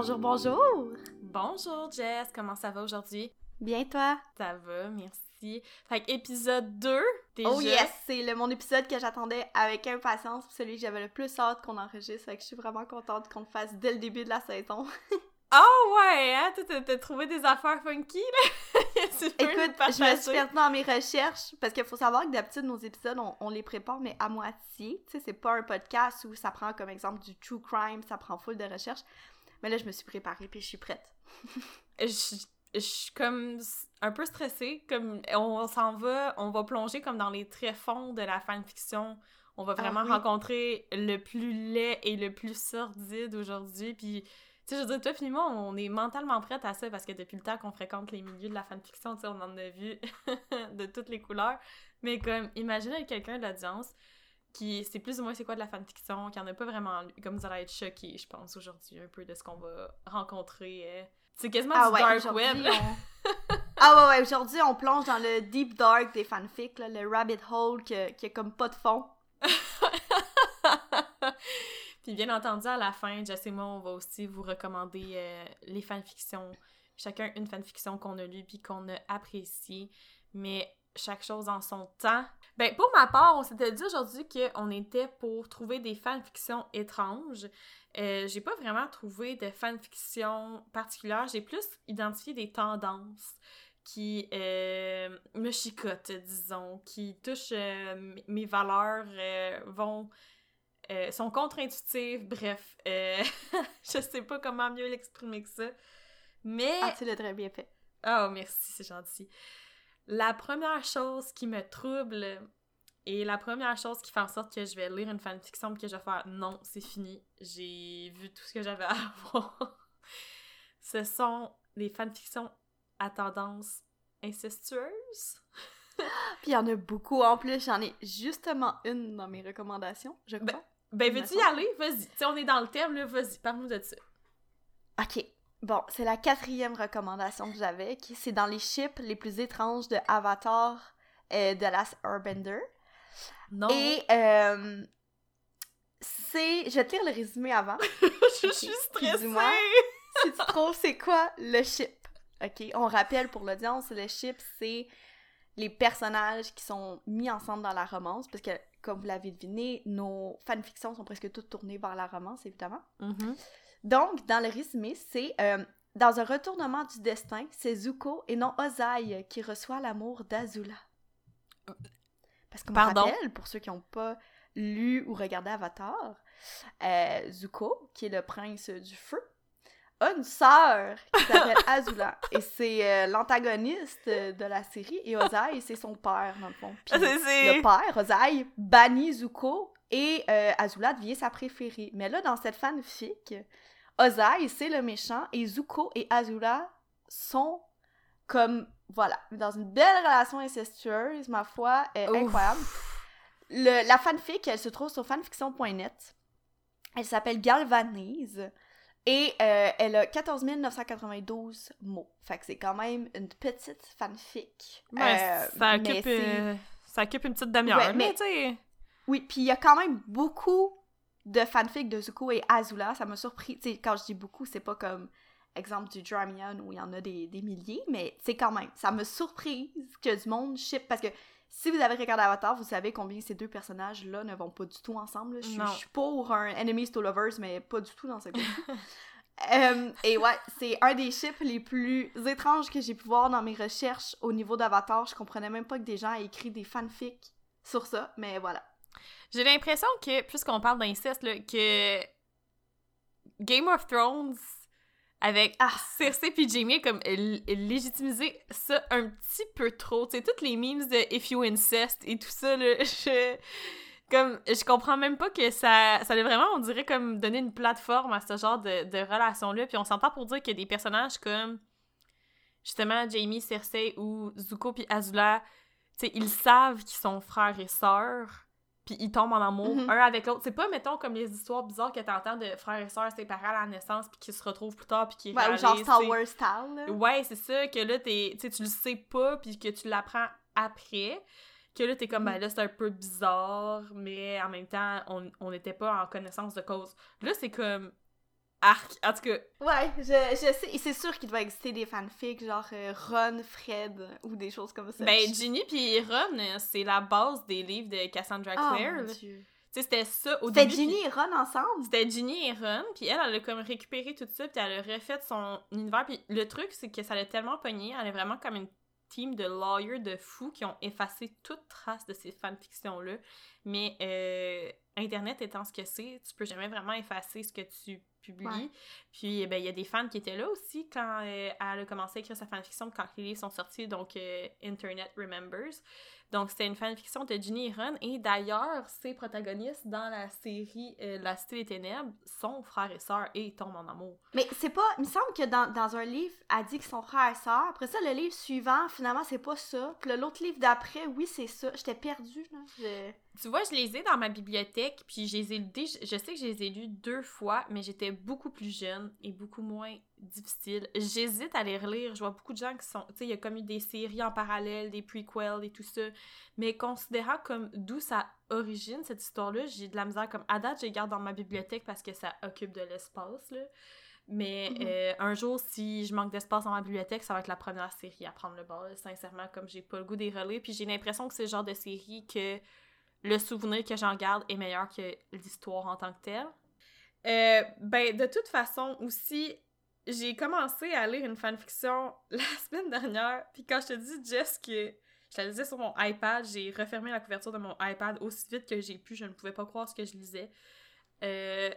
Bonjour, bonjour! Bonjour Jess, comment ça va aujourd'hui? Bien toi? Ça va, merci. Fait que épisode 2, déjà. Oh yes! C'est le, mon épisode que j'attendais avec impatience, celui que j'avais le plus hâte qu'on enregistre, fait que je suis vraiment contente qu'on le fasse dès le début de la saison. Oh ouais, hein? T'as trouvé des affaires funky, là? Écoute, je me suis perdue dans mes recherches, parce qu'il faut savoir que d'habitude, nos épisodes, on, les prépare, mais à moitié. Tu sais, c'est pas un podcast où ça prend comme exemple du true crime, ça prend full de recherche. Mais là, je me suis préparée, puis je suis prête. je, je suis comme un peu stressée, comme on s'en va, on va plonger comme dans les tréfonds de la fanfiction. On va ah vraiment rencontrer le plus laid et le plus sordide aujourd'hui, puis sais, je veux dire, toi puis moi, on est mentalement prête à ça parce que depuis le temps qu'on fréquente les milieux de la fanfiction, tu sais, on en a vu de toutes les couleurs. Mais comme, imaginez quelqu'un de l'audience qui sait plus ou moins c'est quoi de la fanfiction, qui en a pas vraiment lu, comme vous allez être choqués, je pense, aujourd'hui, un peu de ce qu'on va rencontrer. Euh. C'est quasiment ah du dark web. ah ouais, ouais, aujourd'hui, on plonge dans le deep dark des fanfics, le rabbit hole qui a, qui a comme pas de fond. Puis bien entendu, à la fin, Jess et moi, on va aussi vous recommander euh, les fanfictions. Chacun une fanfiction qu'on a lue puis qu'on a appréciée. Mais chaque chose en son temps. Ben, pour ma part, on s'était dit aujourd'hui qu'on était pour trouver des fanfictions étranges. Euh, j'ai pas vraiment trouvé de fanfiction particulière. J'ai plus identifié des tendances qui euh, me chicotent, disons, qui touchent mes valeurs, vont euh, sont contre-intuitifs, bref. Euh, je sais pas comment mieux l'exprimer que ça. Mais. Ah, tu l'as très bien fait. Oh, merci, c'est gentil. La première chose qui me trouble et la première chose qui fait en sorte que je vais lire une fanfiction et que je vais faire non, c'est fini, j'ai vu tout ce que j'avais à voir, ce sont les fanfictions à tendance incestueuse. Puis il y en a beaucoup en plus, j'en ai justement une dans mes recommandations, je ben, crois. Ben, veux-tu y aller? Vas-y. On est dans le thème, là, vas-y, parle-nous de ça. Ok. Bon, c'est la quatrième recommandation que j'avais, qui c'est dans les chips les plus étranges de Avatar euh, de Last Airbender. Non. Et euh, c'est... Je vais te lire le résumé avant. je suis stressée! si tu trouves c'est quoi le chip. Ok, on rappelle pour l'audience, le chip, c'est les personnages qui sont mis ensemble dans la romance, parce que comme vous l'avez deviné, nos fanfictions sont presque toutes tournées vers la romance, évidemment. Mm-hmm. Donc, dans le résumé, c'est euh, dans un retournement du destin, c'est Zuko et non Ozai qui reçoit l'amour d'Azula. Parce qu'on rappelle, pour ceux qui n'ont pas lu ou regardé Avatar, euh, Zuko, qui est le prince du feu, une sœur qui s'appelle Azula. Et c'est euh, l'antagoniste de la série. Et Ozai, c'est son père, dans le fond. Puis le père, Ozai, bannit Zuko et euh, Azula devient sa préférée. Mais là, dans cette fanfic, Ozai, c'est le méchant et Zuko et Azula sont comme, voilà, dans une belle relation incestueuse, ma foi, incroyable. Le, la fanfic, elle se trouve sur fanfiction.net. Elle s'appelle Galvanise. Et euh, elle a 14 992 mots. Fait que c'est quand même une petite fanfic. Ouais, euh, ça, occupe, euh, ça occupe une petite demi-heure, mais, tu Oui, puis il y a quand même beaucoup de fanfics de Zuko et Azula. Ça m'a surpris. Tu sais, quand je dis beaucoup, c'est pas comme exemple du Dramion où il y en a des, des milliers, mais c'est quand même. Ça me surprise que du monde ship parce que si vous avez regardé Avatar, vous savez combien ces deux personnages-là ne vont pas du tout ensemble. Je, suis pour un Enemies to Lovers, mais pas du tout dans ce cas. Euh, et ouais, c'est un des chips les plus étranges que j'ai pu voir dans mes recherches au niveau d'Avatar. Je comprenais même pas que des gens aient écrit des fanfics sur ça, mais voilà. J'ai l'impression que, puisqu'on parle d'inceste, que Game of Thrones avec ah. Cersei puis Jamie comme légitimiser ça un petit peu trop. Tu sais, toutes les memes de If You Incest et tout ça, là, je... Comme, je comprends même pas que ça... Ça a vraiment, on dirait, comme donner une plateforme à ce genre de, de relation-là. Puis on s'entend pour dire que des personnages comme, justement, Jamie, Cersei ou Zuko puis Azula, tu sais, ils savent qu'ils sont frères et sœurs puis ils tombent en amour mm-hmm. un avec l'autre. C'est pas, mettons, comme les histoires bizarres que t'entends de frères et sœurs séparés à la naissance puis qui se retrouvent plus tard puis qui Ouais, ou genre Star Wars style. Ouais, c'est ça, que là, t'es, tu le sais pas puis que tu l'apprends après. Que là, t'es comme, ben mm. là, c'est un peu bizarre, mais en même temps, on n'était pas en connaissance de cause. Là, c'est comme arc. En tout cas. Ouais, je, je sais. C'est sûr qu'il doit exister des fanfics, genre euh, Ron, Fred, ou des choses comme ça. Ben, Ginny puis Ron, euh, c'est la base des livres de Cassandra Oh, Clare. Dieu. Tu sais, c'était ça au C'était début. Ginny puis- et Ron ensemble? C'était Ginny et Ron, puis elle, elle a comme récupéré tout ça, puis elle a refait son univers. Puis le truc, c'est que ça l'a tellement pogné, elle est vraiment comme une team de lawyers de fous qui ont effacé toute trace de ces fanfictions-là. Mais euh, Internet étant ce que c'est, tu peux jamais vraiment effacer ce que tu publies. Ouais. Puis, eh ben, il y a des fans qui étaient là aussi quand euh, elle a commencé à écrire sa fanfiction, quand les livres sont sortis, donc euh, Internet Remembers. Donc, c'était une fanfiction de Ginny et Ron. Et d'ailleurs, ces protagonistes dans la série euh, La Cité des Ténèbres sont frères et sœurs et tombent en amour. Mais c'est pas. Il me semble que dans, dans un livre, elle dit qu'ils sont frères et sœurs. Après ça, le livre suivant, finalement, c'est pas ça. Puis l'autre livre d'après, oui, c'est ça. J'étais perdue, là. Je- Tu vois, je les ai dans ma bibliothèque, puis je les ai je sais que je les ai lus deux fois, mais j'étais beaucoup plus jeune et beaucoup moins difficile. J'hésite à les relire. Je vois beaucoup de gens qui sont. Tu sais, il y a comme eu des séries en parallèle, des prequels et tout ça. Mais considérant comme d'où ça origine, cette histoire-là, j'ai de la misère. Comme à date, je les garde dans ma bibliothèque parce que ça occupe de l'espace, là. Mais Mhm. euh, un jour, si je manque d'espace dans ma bibliothèque, ça va être la première série à prendre le bas. Sincèrement, comme j'ai pas le goût des relire, puis j'ai l'impression que c'est le genre de série que le souvenir que j'en garde est meilleur que l'histoire en tant que telle. Euh, ben, de toute façon, aussi, j'ai commencé à lire une fanfiction la semaine dernière, puis quand je te dis, Jess, que je la lisais sur mon iPad, j'ai refermé la couverture de mon iPad aussi vite que j'ai pu, je ne pouvais pas croire ce que je lisais. Euh...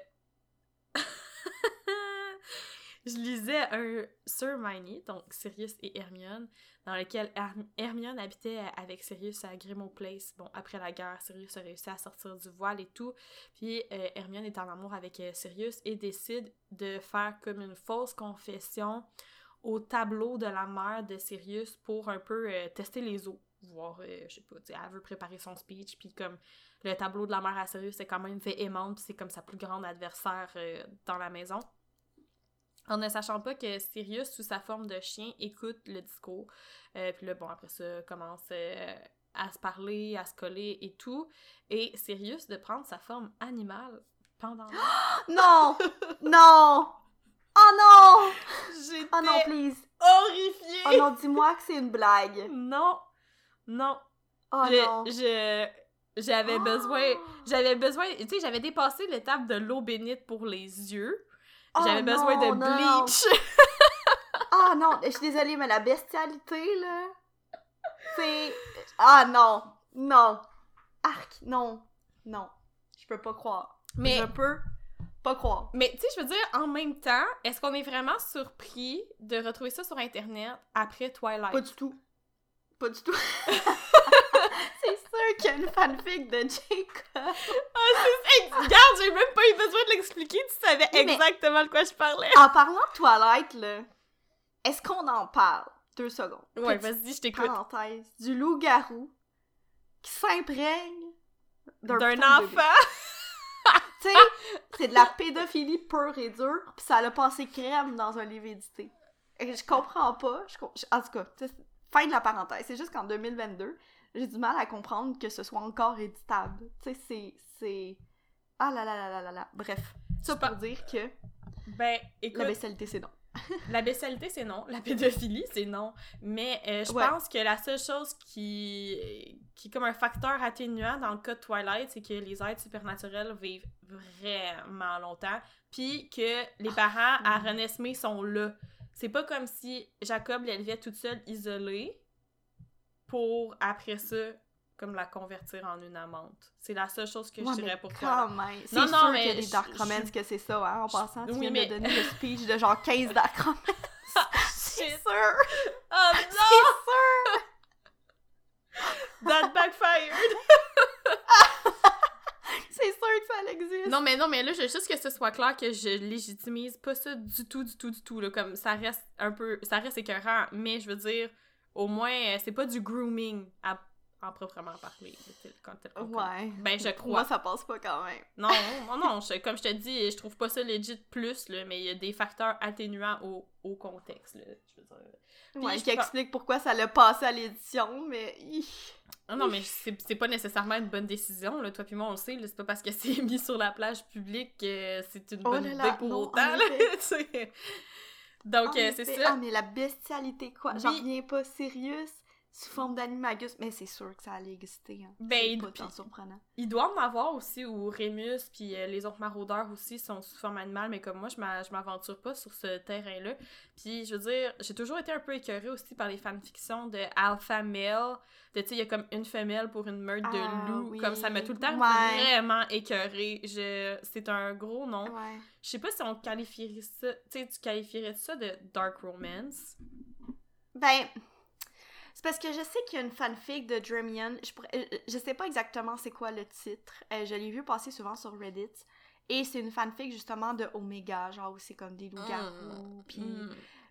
je lisais un Sir Hermione, donc Sirius et Hermione, dans lequel Her- Hermione habitait avec Sirius à Grimmauld Place. Bon, après la guerre, Sirius a réussi à sortir du voile et tout. Puis euh, Hermione est en amour avec euh, Sirius et décide de faire comme une fausse confession au tableau de la mère de Sirius pour un peu euh, tester les eaux. Voir, je sais pas, elle veut préparer son speech, puis comme le tableau de la mère à Sirius est quand même véhémente, puis c'est comme sa plus grande adversaire dans la maison. En ne sachant pas que Sirius, sous sa forme de chien, écoute le discours. Euh, puis là, bon, après ça, commence euh, à se parler, à se coller et tout. Et Sirius de prendre sa forme animale pendant... Non! non! Oh non! J'étais Oh non, please! horrifiée! Oh non, dis-moi que c'est une blague! Non! Non! Oh je, non! je- j'avais besoin... J'avais besoin... Tu sais, j'avais dépassé l'étape de l'eau bénite pour les yeux. Oh J'avais besoin de non, non. bleach. Ah non, je suis désolée, mais la bestialité, là, c'est... Ah non, non, arc, non, non, je peux pas croire. Mais Je peux pas croire. Mais tu sais, je veux dire, en même temps, est-ce qu'on est vraiment surpris de retrouver ça sur Internet après Twilight? Pas du tout. Pas du tout. c'est sûr qu'il y a une fanfic de Jacob. Ah, c'est... Hey, regarde, j'ai même pas eu besoin de l'expliquer, tu savais Oui, exactement de quoi je parlais. En parlant de Twilight, là, est-ce qu'on en parle? Deux secondes. Ouais, vas-y, je t'écoute. parenthèse. Du loup-garou qui s'imprègne d'un enfant. Tu sais, c'est de la pédophilie pure et dure, pis ça a passé crème dans un livre édité. Et je comprends pas. Je, en tout cas, fin de la parenthèse. C'est juste qu'en 2022, j'ai du mal à comprendre que ce soit encore éditable. Tu sais, c'est. c'est... Ah là là là là là là. Bref, ça pour dire que Ben, écoute, la bestialité, c'est non. la bestialité, c'est non. La pédophilie, c'est non. Mais euh, je Ouais. pense que la seule chose qui, qui est comme un facteur atténuant dans le cas de Twilight, c'est que les êtres supernaturels vivent vraiment longtemps. Puis que les parents à Mhm. Renesmee sont là. C'est pas comme si Jacob l'élevait toute seule, isolée, pour après ça, comme la convertir en une amante. C'est la seule chose que Ouais, je dirais pour toi. C'est Non, sûr non, qu'il mais y a des Dark Romance que c'est ça, hein, en passant. Tu Oui, viens mais- de donner le speech de genre 15 Dark Romance. c'est Shit. sûr! Oh C'est non! sûr! That backfired! C'est sûr que ça existe! Non, mais non, mais là, je veux juste que ce soit clair que je légitimise pas ça du tout, du tout, du tout. Là, comme ça reste un peu. Ça reste écœurant, mais je veux dire, au moins, euh, c'est pas du grooming à, en proprement parler. là, Quand Ouais. Ben, je Pour moi, crois. ça passe pas quand même. Non, non, non, je- comme je te dis, je trouve pas ça legit plus, là, mais il y a des facteurs atténuants au, au contexte, là, je veux dire. Ouais, je qui explique pourquoi ça l'a passé à l'édition, mais... hi. Ah non, mais c'est pas nécessairement une bonne décision, là. Toi puis moi, on le sait, c'est pas parce que c'est mis sur la plage publique que c'est une oh bonne idée pour autant, Donc, euh, c'est ça. Ah, mais la bestialité, quoi. J'en reviens pas sérieuse sous forme d'animagus, mais c'est sûr que ça allait exister. Hein. Ben, il, pas tant surprenant. Il doit en avoir aussi où Rémus puis euh, les autres maraudeurs aussi sont sous forme animale, mais comme moi, je m'aventure pas sur ce terrain-là. Puis, je veux dire, j'ai toujours été un peu écœurée aussi par les fanfictions de alpha male. De, tu sais, il y a comme une femelle pour une meute de ah, loups. Comme ça m'a tout le temps vraiment écœurée. Je... C'est un gros nom. Je sais pas si on qualifierait ça... Tu sais, tu qualifierais ça de dark romance? Ben... C'est parce que je sais qu'il y a une fanfic de Dremion. Je, euh, je sais pas exactement c'est quoi le titre. Euh, je l'ai vu passer souvent sur Reddit. Et c'est une fanfic justement de Omega, genre où c'est comme des loups-garous. Mm. Puis,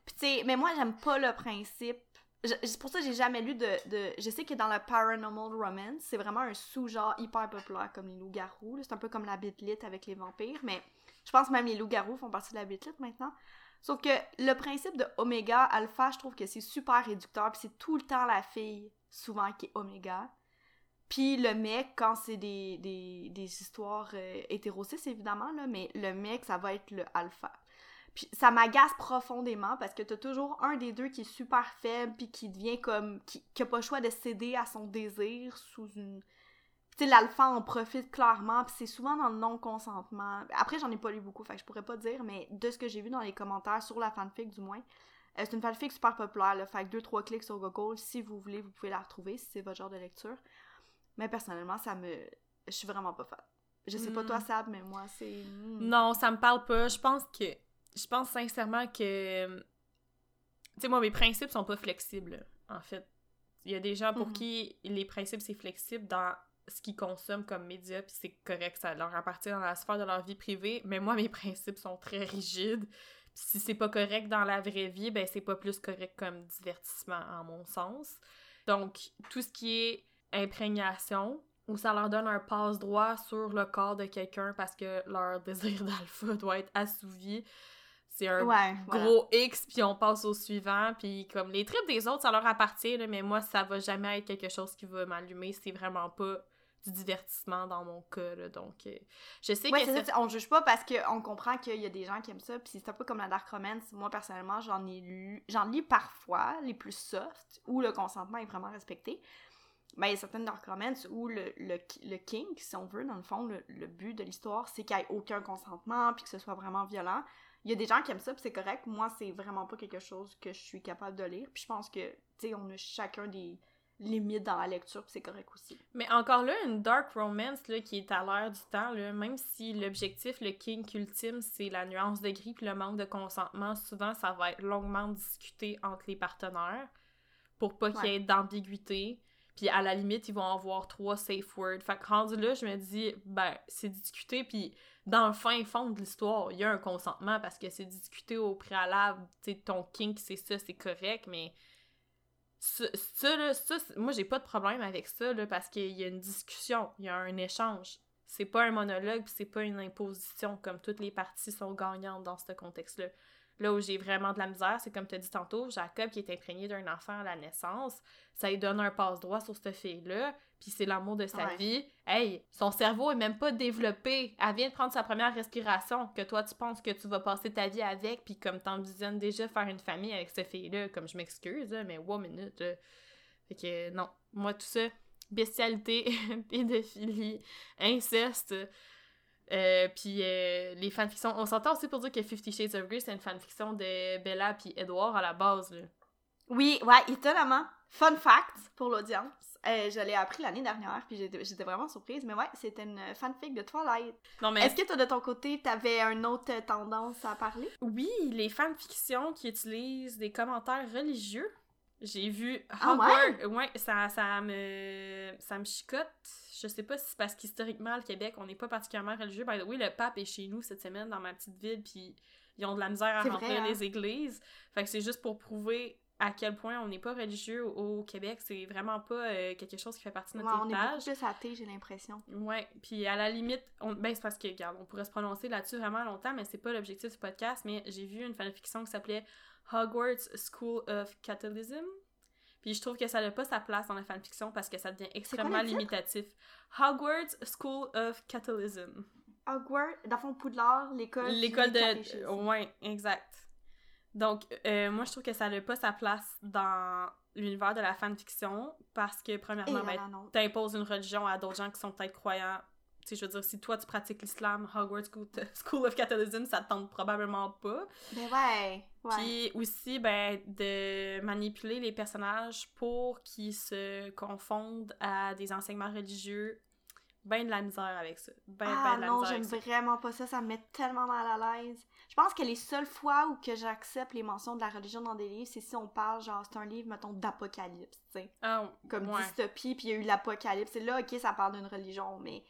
tu sais, mais moi j'aime pas le principe. C'est pour ça que j'ai jamais lu de, de, Je sais que dans le paranormal romance, c'est vraiment un sous-genre hyper populaire comme les loups-garous. C'est un peu comme la bitlit avec les vampires, mais je pense même les loups-garous font partie de la bitlit maintenant. Sauf que le principe de Oméga, Alpha, je trouve que c'est super réducteur, puis c'est tout le temps la fille, souvent, qui est Oméga. Puis le mec, quand c'est des, des, histoires euh, évidemment, là, mais le mec, ça va être le alpha. Puis ça m'agace profondément parce que t'as toujours un des deux qui est super faible puis qui devient comme... qui, qui a pas le choix de céder à son désir sous une tu sais, l'alpha en profite clairement, puis c'est souvent dans le non-consentement. Après, j'en ai pas lu beaucoup, fait que je pourrais pas dire, mais de ce que j'ai vu dans les commentaires sur la fanfic, du moins, euh, c'est une fanfic super populaire, là, fait que deux, trois clics sur Google, si vous voulez, vous pouvez la retrouver, si c'est votre genre de lecture. Mais personnellement, ça me... Je suis vraiment pas fan. Je sais pas toi, hmm. Sab, mais moi, c'est... Hmm. Non, ça me parle pas. Je pense que... Je pense sincèrement que... Tu sais, moi, mes principes sont pas flexibles, en fait. Il y a des gens pour mhm. qui les principes, c'est flexible dans ce qu'ils consomment comme médias, puis c'est correct, ça leur appartient dans la sphère de leur vie privée, mais moi, mes principes sont très rigides. Puis si c'est pas correct dans la vraie vie, ben c'est pas plus correct comme divertissement, en mon sens. Donc, tout ce qui est imprégnation, où ça leur donne un passe-droit sur le corps de quelqu'un parce que leur désir d'alpha doit être assouvi, c'est un gros X, puis on passe au suivant, puis comme les tripes des autres, ça leur appartient, mais moi, ça va jamais être quelque chose qui va m'allumer, c'est vraiment pas du divertissement dans mon cas, là, donc euh, je sais ouais, que... Ça, on juge pas parce qu'on comprend qu'il y a des gens qui aiment ça, puis c'est un peu comme la Dark Romance, moi, personnellement, j'en ai lu, j'en lis parfois, les plus soft, où le consentement est vraiment respecté, mais il y a certaines Dark Romance où le, le, le kink, si on veut, dans le fond, le, le but de l'histoire, c'est qu'il n'y ait aucun consentement, puis que ce soit vraiment violent, il y a des gens qui aiment ça, puis c'est correct. Moi, c'est vraiment pas quelque chose que je suis capable de lire. Puis je pense que, tu sais, on a chacun des, limite dans la lecture, c'est correct aussi. Mais encore là, une dark romance là, qui est à l'heure du temps, là, même si l'objectif, le kink ultime, c'est la nuance de gris puis le manque de consentement, souvent ça va être longuement discuté entre les partenaires pour pas qu'il y ait d'ambiguïté. Puis à la limite, ils vont avoir trois safe words. Fait que rendu là, je me dis, ben, c'est discuté, puis dans le fin fond de l'histoire, il y a un consentement parce que c'est discuté au préalable. Tu sais, ton kink, c'est ça, c'est correct, mais ça, là, ça, moi, j'ai pas de problème avec ça, là, parce qu'il y a une discussion, il y a un échange. C'est pas un monologue, c'est pas une imposition, comme toutes les parties sont gagnantes dans ce contexte-là. Là où j'ai vraiment de la misère, c'est comme tu as dit tantôt, Jacob qui est imprégné d'un enfant à la naissance, ça lui donne un passe-droit sur cette fille-là, puis c'est l'amour de sa vie. Hey, son cerveau est même pas développé. Elle vient de prendre sa première respiration, que toi tu penses que tu vas passer ta vie avec, puis comme t'envisionnes déjà faire une famille avec cette fille-là, comme je m'excuse, mais wow, minute. Fait que non, moi tout ça, bestialité, pédophilie, inceste, euh, puis euh, les fanfictions, on s'entend aussi pour dire que Fifty Shades of Grey, c'est une fanfiction de Bella puis Edward à la base. Là. Oui, ouais, étonnamment. Fun fact pour l'audience. Euh, je l'ai appris l'année dernière, puis j'étais vraiment surprise. Mais ouais, c'était une fanfic de Twilight. Non, mais... Est-ce que toi, de ton côté, t'avais une autre tendance à parler? Oui, les fanfictions qui utilisent des commentaires religieux. J'ai vu ah, ouais? ouais, ça, ça me ça me chicote je sais pas si c'est parce qu'historiquement, le Québec, on n'est pas particulièrement religieux. By the way, le pape est chez nous cette semaine dans ma petite ville, puis ils ont de la misère à remplir hein? les églises. Fait que c'est juste pour prouver à quel point on n'est pas religieux au Québec. C'est vraiment pas euh, quelque chose qui fait partie de notre ouais, On est plus athée, j'ai l'impression. Ouais, puis à la limite, on... ben c'est parce que, regarde, on pourrait se prononcer là-dessus vraiment longtemps, mais c'est pas l'objectif du podcast, mais j'ai vu une fanfiction qui s'appelait Hogwarts School of Catholicism. Puis je trouve que ça n'a pas sa place dans la fanfiction parce que ça devient extrêmement limitatif. Hogwarts School of Catalysm. Hogwarts, dans le fond, Poudlard, l'école. L'école de. Ouais, exact. Donc, euh, moi, je trouve que ça n'a pas sa place dans l'univers de la fanfiction parce que, premièrement, ben, t'imposes une religion à d'autres gens qui sont peut-être croyants. Tu sais, je veux dire, si toi, tu pratiques l'islam, Hogwarts School of Catholicism, ça te tente probablement pas. Ben ouais, ouais. Puis aussi, ben, de manipuler les personnages pour qu'ils se confondent à des enseignements religieux ben de la misère avec ça. Ben, ben ah de la non, j'aime vraiment pas ça. Ça me met tellement mal à l'aise. Je pense que les seules fois où que j'accepte les mentions de la religion dans des livres, c'est si on parle, genre, c'est un livre, mettons, d'apocalypse, tu sais. Ah, Comme dystopie, puis il y a eu l'apocalypse. Et là, ok, ça parle d'une religion, mais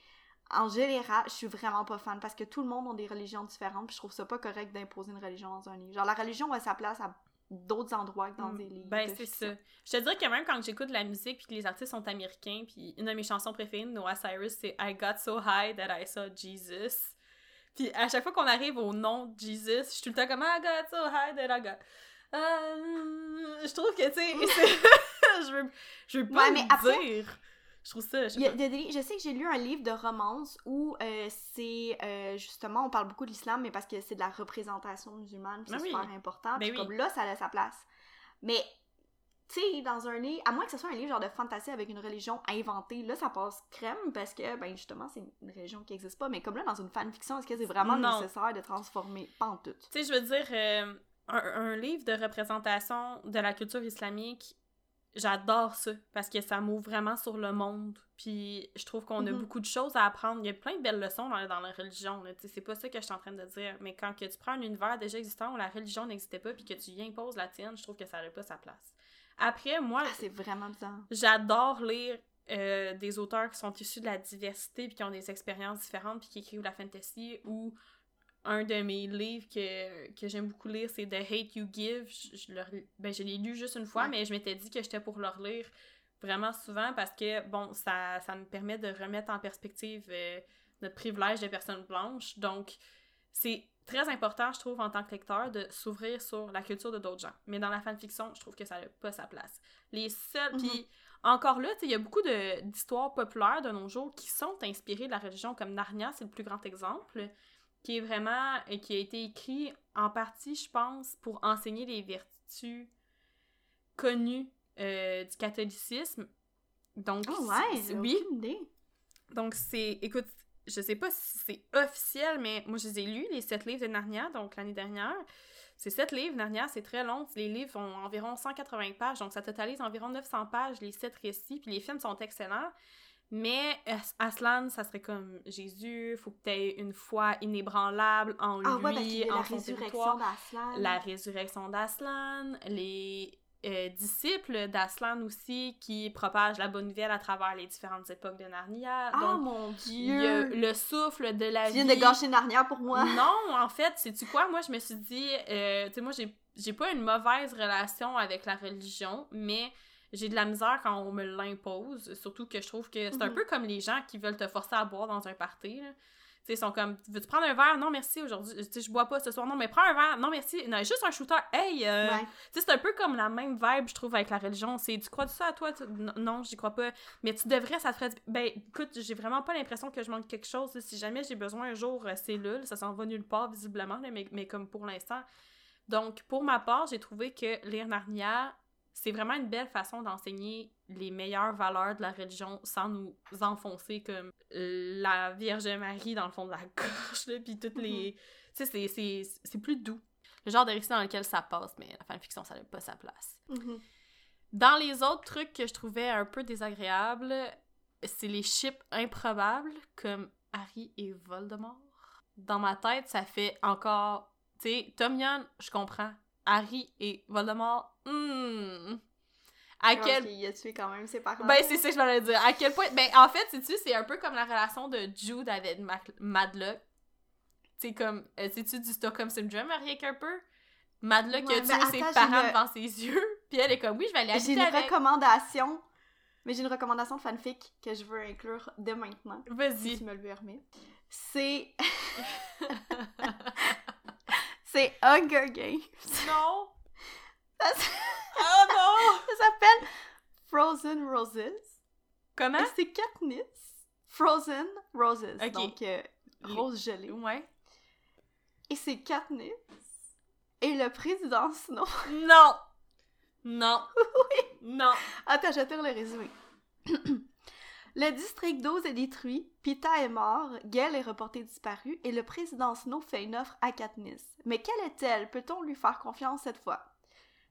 en général, je suis vraiment pas fan parce que tout le monde a des religions différentes, puis je trouve ça pas correct d'imposer une religion dans un livre. Genre, la religion a sa place à d'autres endroits que dans mm. des livres. Ben, c'est ça. Je te dirais que même quand j'écoute de la musique puis que les artistes sont américains, puis une de mes chansons préférées de Noah Cyrus, c'est I Got So High That I Saw Jesus. Puis à chaque fois qu'on arrive au nom de Jesus, je suis tout le temps comme I got so high that I got. Euh, je trouve que, tu sais, je veux, je veux pas dire. Je trouve ça. Je, je sais que j'ai lu un livre de romance où euh, c'est euh, justement, on parle beaucoup de l'islam, mais parce que c'est de la représentation musulmane, c'est ben super important. Ben puis comme là, ça a sa place. Mais, tu sais, dans un livre, à moins que ce soit un livre genre de fantasy avec une religion inventée, là, ça passe crème parce que, ben justement, c'est une religion qui n'existe pas. Mais comme là, dans une fanfiction, est-ce que c'est vraiment nécessaire de transformer? Pas en tout. Tu sais, je veux dire, euh, un, un livre de représentation de la culture islamique j'adore ça parce que ça m'ouvre vraiment sur le monde. Puis je trouve qu'on a mhm. beaucoup de choses à apprendre. Il y a plein de belles leçons dans, dans la religion. C'est pas ça que je suis en train de dire. Mais quand que tu prends un univers déjà existant où la religion n'existait pas puis que tu y imposes la tienne, je trouve que ça n'a pas sa place. Après, moi. Ah, c'est vraiment bizarre. J'adore lire euh, des auteurs qui sont issus de la diversité puis qui ont des expériences différentes puis qui écrivent la fantasy ou un de mes livres que, que j'aime beaucoup lire, c'est The Hate You Give. Je, je, ben, l'ai lu juste une fois, mais je m'étais dit que j'étais pour le relire vraiment souvent parce que, bon, ça, ça me permet de remettre en perspective euh, notre privilège de personnes blanches. Donc, c'est très important, je trouve, en tant que lecteur, de s'ouvrir sur la culture de d'autres gens. Mais dans la fanfiction, je trouve que ça n'a pas sa place. Les seuls... Puis, mhm. encore là, il y a beaucoup d'histoires populaires de nos jours qui sont inspirées de la religion, comme Narnia, c'est le plus grand exemple qui est vraiment et qui a été écrit en partie, je pense, pour enseigner les vertus connues euh, du catholicisme. Donc, oh ouais, oui. Idée. Donc, c'est, écoute, je sais pas si c'est officiel, mais moi, je les ai lus, les sept livres de Narnia, donc l'année dernière. C'est sept livres, Narnia, c'est très long. Les livres ont environ 180 pages, donc ça totalise environ 900 pages, les sept récits, puis les films sont excellents. Mais Aslan, ça serait comme Jésus, faut que tu aies une foi inébranlable en ah, lui, en la son résurrection d'Aslan. La résurrection d'Aslan, les euh, disciples d'Aslan aussi qui propagent la bonne nouvelle à travers les différentes époques de Narnia. Ah mon dieu! le souffle de la vie. Tu viens de gâcher Narnia pour moi. Non, en fait, sais-tu quoi? Moi, je me suis dit, euh, tu sais, moi, j'ai pas une mauvaise relation avec la religion, mais j'ai de la misère quand on me l'impose. Surtout que je trouve que c'est un mhm. peu comme les gens qui veulent te forcer à boire dans un party. Tu sais, ils sont comme, veux-tu prendre un verre? Non, merci, aujourd'hui. Tu je bois pas ce soir. Non, mais prends un verre. Non, merci. Non, juste un shooter. Hey! Euh, tu c'est un peu comme la même vibe, je trouve, avec la religion. C'est, tu crois de ça à toi? Non, j'y crois pas. Mais tu devrais, ça te ferait. Ben, écoute, j'ai vraiment pas l'impression que je manque quelque chose. Si jamais j'ai besoin un jour, euh, c'est là. Ça s'en va nulle part, visiblement, mais, mais comme pour l'instant. Donc, pour ma part, j'ai trouvé que lire Narnia, c'est vraiment une belle façon d'enseigner les meilleures valeurs de la religion sans nous enfoncer comme la Vierge Marie dans le fond de la gorge, là, puis toutes les... Mm-hmm. Tu sais, c'est plus doux. Le genre de récit dans lequel ça passe, mais la fanfiction, ça n'a pas sa place. Mm-hmm. Dans les autres trucs que je trouvais un peu désagréables, c'est les chips improbables, comme Harry et Voldemort. Dans ma tête, ça fait encore... Tu sais, Tom Yann, je comprends. Harry et Voldemort, Hmm. À quel... Il a tué quand même ses parents. Ben, c'est ça que je voulais dire. À quel point... Ben, en fait, sais-tu, c'est un peu comme la relation de Jude avec Madlock. C'est comme... Euh, sais-tu du Stockholm Syndrome, rien qu'un peu? Madlock a tué ses parents devant ses yeux. Puis elle est comme, oui, je vais aller habiter J'ai une recommandation. Mais j'ai une recommandation de fanfic que je veux inclure dès maintenant. Vas-y. Si tu me le permets. C'est... c'est Hunger Games. Non! Ça... Oh non! ça s'appelle Frozen Roses. Comment? C'est Katniss. Frozen Roses. Donc, euh, rose gelée. Ouais. Et c'est Katniss. Et le président Snow. Non! Non! oui! Non! Attends, te le résumé. le district 12 est détruit, Pita est mort, Gale est reporté disparu et le président Snow fait une offre à Katniss. Mais quelle est-elle? Peut-on lui faire confiance cette fois?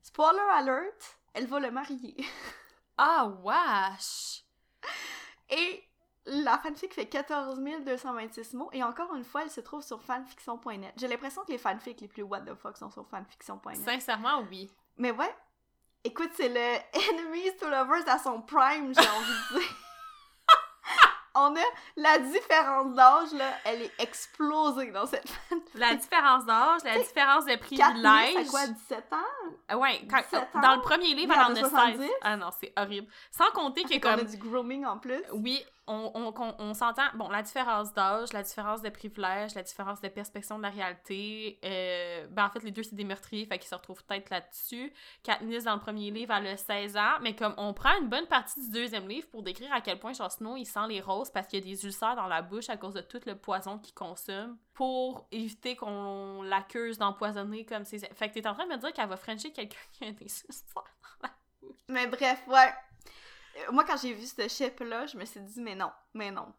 Spoiler alert, elle va le marier. ah, wesh! Et la fanfic fait 14 226 mots et encore une fois, elle se trouve sur fanfiction.net. J'ai l'impression que les fanfics les plus what the fuck sont sur fanfiction.net. Sincèrement, oui. Mais ouais, écoute, c'est le Enemies to Lovers à son prime, j'ai envie de dire. on a la différence d'âge, là, elle est explosée dans cette. La différence d'âge, la différence de privilège. C'est quoi, 17 ans? Ouais, quand, dans le premier livre, elle en a 16. Ah non, c'est horrible. Sans compter qu'il y a comme... a du grooming en plus? Oui, on, on, s'entend, bon, la différence d'âge, la différence de privilège, la différence de perspective de la réalité, euh, ben en fait, les deux, c'est des meurtriers, fait qu'ils se retrouvent peut-être là-dessus. Katniss, dans le premier livre, elle a 16 ans, mais comme on prend une bonne partie du deuxième livre pour décrire à quel point Jon Snow, il sent les roses parce qu'il y a des ulcères dans la bouche à cause de tout le poison qu'il consomme, pour éviter qu'on l'accuse d'empoisonner comme c'est... Fait que t'es en train de me dire qu'elle va frencher quelqu'un qui a des ulcères dans la bouche. Mais bref, ouais. Moi, quand j'ai vu ce chip-là, je me suis dit, mais non, mais non.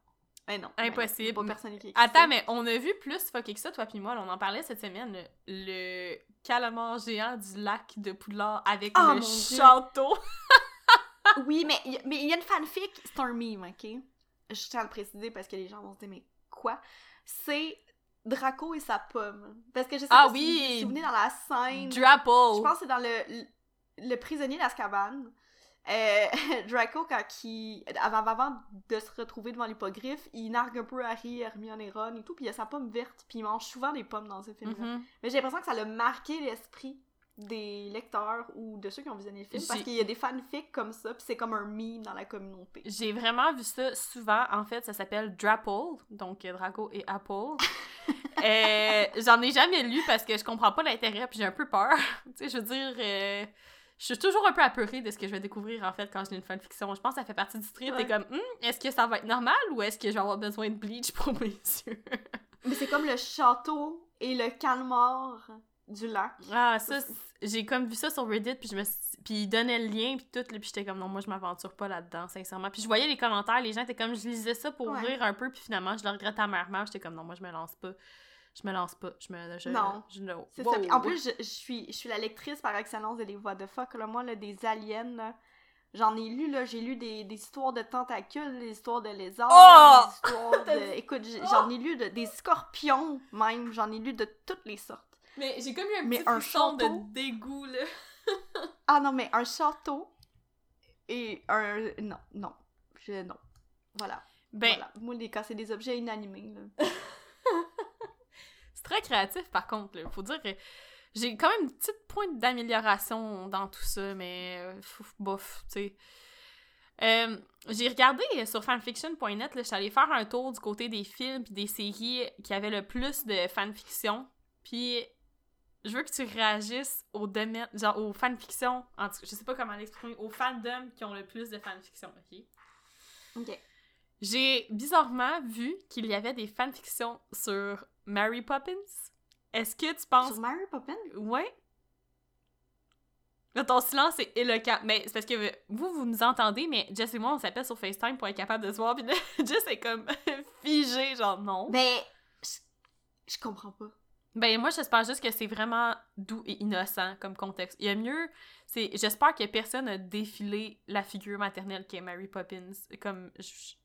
Mais non. Impossible. Pas personne qui Attends, mais on a vu plus fucké que ça, toi puis moi. on en parlait cette semaine. Le, calamar géant du lac de Poudlard avec oh, le château. oui, mais il mais y a une fanfic, c'est un meme, ok? Je tiens à le préciser parce que les gens vont se dire, mais quoi? C'est Draco et sa pomme. Parce que je sais ah, pas oui. si vous vous souvenez dans la scène. Drapple. Je pense que c'est dans le, le, prisonnier d'Azkaban. Euh, Draco, quand il, avant, avant de se retrouver devant l'hippogriffe, il nargue un peu Harry, Hermione et Ron et tout, puis il a sa pomme verte, puis il mange souvent des pommes dans ce film-là. Mm-hmm. Mais j'ai l'impression que ça a marqué l'esprit des lecteurs ou de ceux qui ont visionné le film, parce qu'il y a des fanfics comme ça, puis c'est comme un meme dans la communauté. J'ai vraiment vu ça souvent, en fait, ça s'appelle Drapple, donc Draco et Apple. euh, J'en ai jamais lu parce que je comprends pas l'intérêt, puis j'ai un peu peur. tu sais, je veux dire... Euh, je suis toujours un peu apeurée de ce que je vais découvrir en fait quand je lis une fanfiction. Je pense que ça fait partie du trip. T'es comme, hm, est-ce que ça va être normal ou est-ce que je vais avoir besoin de bleach pour mes yeux? Mais c'est comme le château et le calmar du lac. Ah, ça, j'ai comme vu ça sur Reddit, puis je me puis il donnait le lien, puis tout, puis j'étais comme, non, moi, je m'aventure pas là-dedans, sincèrement. Puis je voyais les commentaires, les gens étaient comme, je lisais ça pour rire un peu, puis finalement, je le regrette amèrement, j'étais comme, non, moi, je me lance pas je me lance pas. Je me. Je, non. Je, c'est ça. en plus, je, suis, je suis la lectrice par excellence de les voix de fuck. Là. Moi, là, des aliens, j'en ai lu, là. J'ai lu des, des, histoires de tentacules, des histoires de lézards, oh! des histoires de. Écoute, j'en ai lu de, des scorpions, même. J'en ai lu de toutes les sortes. Mais j'ai comme eu un petit un château... de dégoût, là. ah non, mais un château et un. Non, non. Je... Non. Voilà. Ben. Voilà. Moi, les c'est des objets inanimés, là. très créatif, par contre. Il faut dire que j'ai quand même une petite pointe d'amélioration dans tout ça, mais euh, bof, tu sais. Euh, j'ai regardé sur fanfiction.net, je suis allée faire un tour du côté des films et des séries qui avaient le plus de fanfiction. Puis je veux que tu réagisses au domaine, genre aux fanfictions, en tout cas, je sais pas comment l'exprimer, aux fandoms qui ont le plus de fanfiction, ok? Ok. J'ai bizarrement vu qu'il y avait des fanfictions sur Mary Poppins? Est-ce que tu penses. Sur Mary Poppins? Ouais. Là, ton silence est éloquent. Mais c'est parce que vous, vous nous entendez, mais Jess et moi, on s'appelle sur FaceTime pour être capable de se voir. Puis là, Jess est comme figé, genre non. Mais. Je, je comprends pas. Ben, moi, j'espère juste que c'est vraiment doux et innocent comme contexte. Il y a mieux j'espère que personne n'a défilé la figure maternelle qui est Mary Poppins. Comme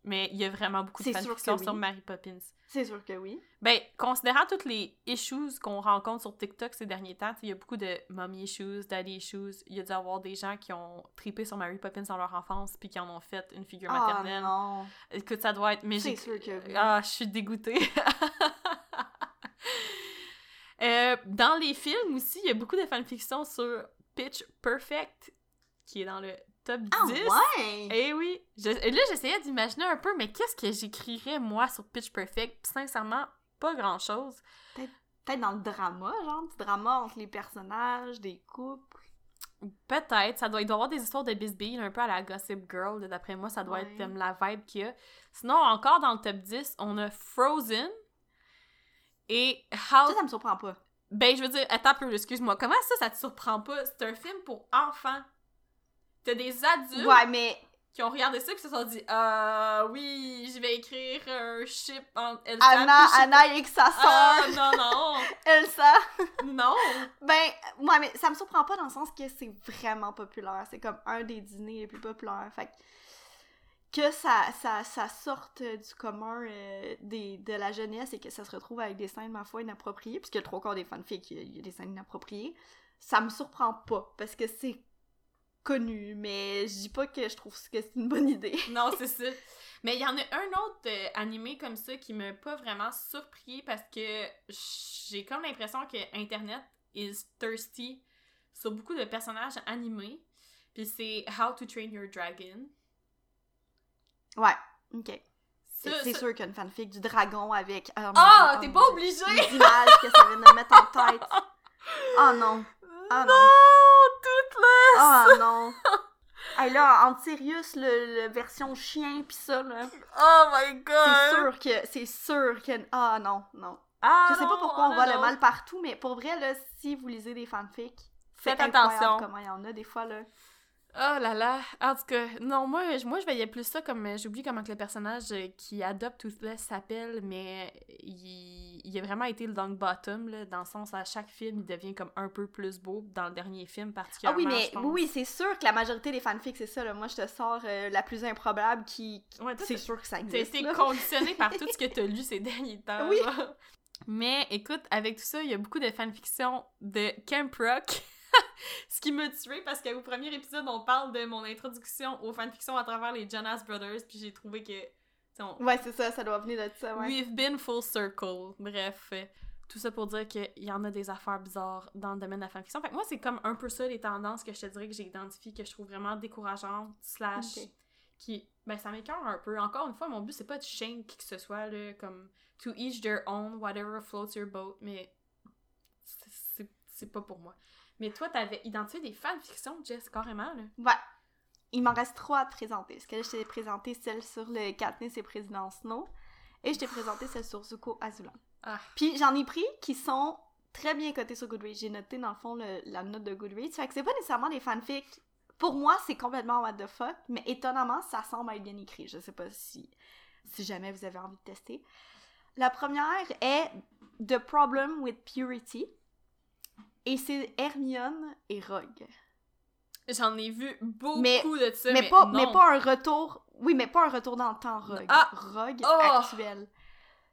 mais il y a vraiment beaucoup de fanfiction sur Mary Poppins. C'est sûr que oui. Ben considérant toutes les issues qu'on rencontre sur TikTok ces derniers temps il y a beaucoup de mommy issues daddy issues. Il y a dû avoir des gens qui ont tripé sur Mary Poppins dans leur enfance puis qui en ont fait une figure ah, maternelle. non. écoute ça doit être mais c'est sûr que oui. ah je suis dégoûtée. Euh, dans les films aussi, il y a beaucoup de fanfiction sur Pitch Perfect, qui est dans le top 10. Ah ouais! Eh oui! et là, j'essayais d'imaginer un peu, mais qu'est-ce que j'écrirais, moi, sur Pitch Perfect? sincèrement, pas grand-chose. Peut-être dans le drama, genre, du drama entre les personnages, des couples. Peut-être. Ça doit, il doit y avoir des histoires de bisbille, un peu à la Gossip Girl. D'après moi, ça doit être comme la vibe qu'il y a. Sinon, encore dans le top 10, on a Frozen et How... Ça, ça me surprend pas. Ben, je veux dire, attends un peu, excuse-moi. Comment ça, ça te surprend pas? C'est un film pour enfants. T'as des adultes. Ouais, mais qui ont regardé ça et se sont dit euh, oui, je vais écrire un ship entre Elsa Anna, Anna avec sa soeur. Ah, non, non. Elsa. non. Ben, ouais, mais ça me surprend pas dans le sens que c'est vraiment populaire. C'est comme un des dîners les plus populaires. Fait que ça, ça, sorte du commun euh, des, de la jeunesse et que ça se retrouve avec des scènes, ma foi, inappropriées, puisque le trois quarts des fanfics, il y a des scènes inappropriées, ça me surprend pas, parce que c'est connu, mais je dis pas que je trouve que c'est une bonne idée. non, c'est ça. Mais il y en a un autre euh, animé comme ça qui m'a pas vraiment surpris parce que j'ai comme l'impression que Internet is thirsty sur beaucoup de personnages animés. Puis c'est How to Train Your Dragon. Ouais, ok. C'est sûr qu'il y a une fanfic du dragon avec. oh, oh t'es pas obligé! Les images que ça vient de mettre en tête. Oh non! Oh non! toute là! Oh non! hey, là, en Sirius, le, version chien pis ça, là. Oh my god! C'est sûr que. C'est sûr que. Ah non, non. Ah, je sais pas pourquoi on voit le mal partout, mais pour vrai, là, si vous lisez des fanfics, faites attention. comment il y en a des fois, là. Oh là là! En tout cas, non, moi, moi je voyais plus ça comme. Euh, j'oublie comment que le personnage euh, qui adopte Toothless s'appelle, mais il, il a vraiment été le long bottom, là, dans le sens à chaque film, il devient comme un peu plus beau dans le dernier film particulièrement. Ah oui, mais oui, c'est sûr que la majorité des fanfics, c'est ça. Là. Moi, je te sors euh, la plus improbable qui. c'est sûr que ça existe. Été conditionné par tout ce que t'as lu ces derniers temps. Oui! Mais écoute, avec tout ça, il y a beaucoup de fanfictions de Camp Rock. ce qui m'a tué parce qu'au premier épisode, on parle de mon introduction aux fanfictions à travers les Jonas Brothers, puis j'ai trouvé que. Ouais, c'est ça, ça doit venir de ça, ouais. We've been full circle. Bref, euh, tout ça pour dire qu'il y en a des affaires bizarres dans le domaine de la fanfiction. Fait que moi, c'est comme un peu ça les tendances que je te dirais que j'ai identifiées, que je trouve vraiment décourageantes, slash, qui. Ben, ça m'écœure un peu. Encore une fois, mon but, c'est pas de shame qui que ce soit, là, comme to each their own, whatever floats your boat, mais c'est pas pour moi. Mais toi, t'avais identifié des fanfictions, Jess, carrément, là. Ouais. Il m'en reste trois à te présenter. Parce que là, je t'ai présenté celle sur le Katniss et Président Snow. Et je t'ai présenté celle sur Zuko Azulan. Ah. Puis j'en ai pris qui sont très bien cotées sur Goodreads. J'ai noté, dans le fond, la note de Goodreads. Fait que c'est pas nécessairement des fanfics. Pour moi, c'est complètement what the fuck. Mais étonnamment, ça semble être bien écrit. Je sais pas si, si jamais vous avez envie de tester. La première est The Problem with Purity. Et c'est Hermione et Rogue. J'en ai vu beaucoup de ça, mais, pas, mais pas un retour... Oui, mais pas un retour dans le temps Rogue. Ah! Rogue oh! actuel.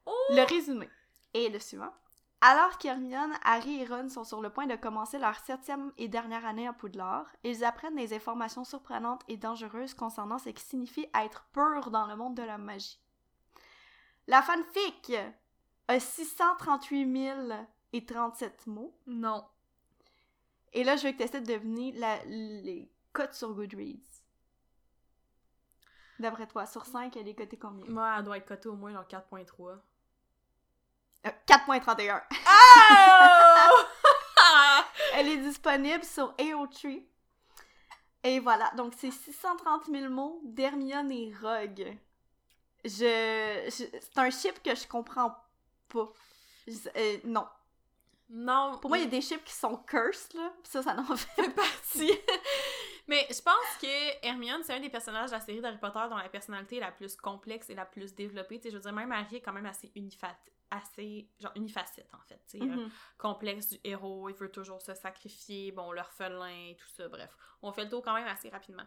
Oh! Le résumé est le suivant. Alors qu'Hermione, Harry et Ron sont sur le point de commencer leur septième et dernière année à Poudlard, ils apprennent des informations surprenantes et dangereuses concernant ce qui signifie être pur dans le monde de la magie. La fanfic a 638 037 mots. Non. Et là, je veux que tu essaies de deviner les cotes sur Goodreads. D'après toi, sur 5, elle est cotée combien? Moi, elle doit être cotée au moins genre 4.3. 4.31. Ah! elle est disponible sur AO3. Et voilà, donc c'est 630 000 mots d'Hermione et Rogue. Je, c'est un chip que je comprends pas. Euh, non, non. Pour moi, il y a des chips qui sont cursed, là. ça, ça n'en fait partie. Mais je pense que Hermione, c'est un des personnages de la série d'Harry Potter dont la personnalité est la plus complexe et la plus développée. Tu sais, je veux dire, même Harry est quand même assez unifat assez genre unifacette en fait tu sais mm-hmm. complexe du héros il veut toujours se sacrifier bon l'orphelin tout ça bref on fait le tour quand même assez rapidement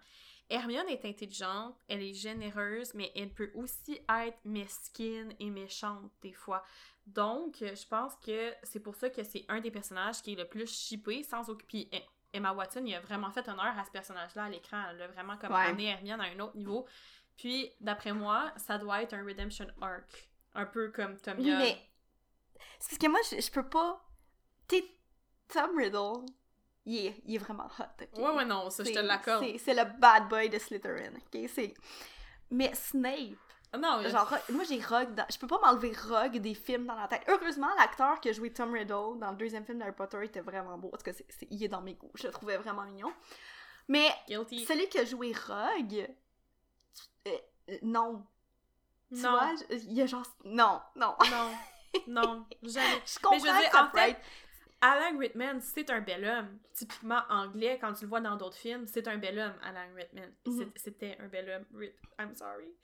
Hermione est intelligente elle est généreuse mais elle peut aussi être mesquine et méchante des fois donc, je pense que c'est pour ça que c'est un des personnages qui est le plus chippé sans occuper. Emma Watson, il a vraiment fait honneur à ce personnage-là à l'écran. Elle l'a vraiment comme amené Hermione à un autre niveau. Puis, d'après moi, ça doit être un redemption arc. Un peu comme Tom Oui, mais... C'est parce que moi, je, peux pas... Tu Tom Riddle, il est, il est vraiment hot, Ouais, ouais, non, ça, je te l'accorde. C'est le bad boy de Slytherin, ok? Mais Snape, Non, Genre, moi j'ai Rogue dans... Je peux pas m'enlever Rogue des films dans la tête. Heureusement, l'acteur qui a joué Tom Riddle dans le deuxième film d'Harry Potter était vraiment beau. Parce que c'est, il est dans mes goûts. Je le trouvais vraiment mignon. Mais Guilty. celui qui a joué Rogue. euh, non. Tu Non. vois, il y a genre. Non, non. Non. Non, jamais. Je comprends Mais je veux dire, en fait, Alan Rickman, c'est un bel homme. Typiquement anglais, quand tu le vois dans d'autres films, c'est un bel homme, Alan Rickman. Mhm. C'était un bel homme. I'm sorry.